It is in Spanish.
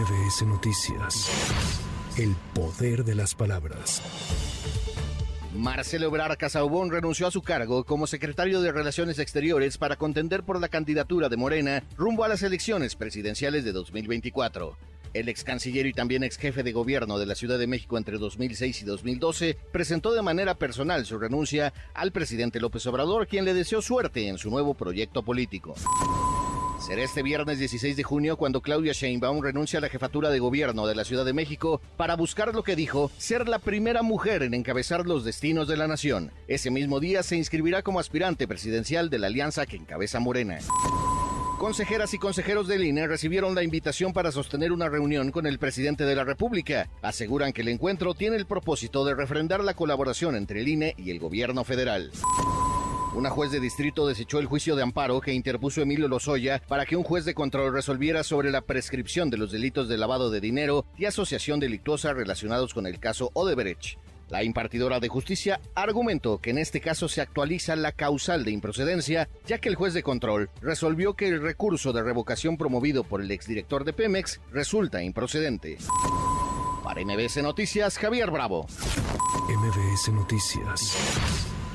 MBS Noticias. El poder de las palabras. Marcelo Ebrard Casaubón renunció a su cargo como secretario de Relaciones Exteriores para contender por la candidatura de Morena rumbo a las elecciones presidenciales de 2024. El ex canciller y también ex jefe de gobierno de la Ciudad de México entre 2006 y 2012 presentó de manera personal su renuncia al presidente López Obrador, quien le deseó suerte en su nuevo proyecto político. Será este viernes 16 de junio cuando Claudia Sheinbaum renuncia a la jefatura de gobierno de la Ciudad de México para buscar lo que dijo ser la primera mujer en encabezar los destinos de la nación. Ese mismo día se inscribirá como aspirante presidencial de la alianza que encabeza Morena. Consejeras y consejeros del INE recibieron la invitación para sostener una reunión con el presidente de la República. Aseguran que el encuentro tiene el propósito de refrendar la colaboración entre el INE y el gobierno federal. Una juez de distrito desechó el juicio de amparo que interpuso Emilio Lozoya para que un juez de control resolviera sobre la prescripción de los delitos de lavado de dinero y asociación delictuosa relacionados con el caso Odebrecht. La impartidora de justicia argumentó que en este caso se actualiza la causal de improcedencia, ya que el juez de control resolvió que el recurso de revocación promovido por el exdirector de Pemex resulta improcedente. Para MBS Noticias, Javier Bravo. MBS Noticias.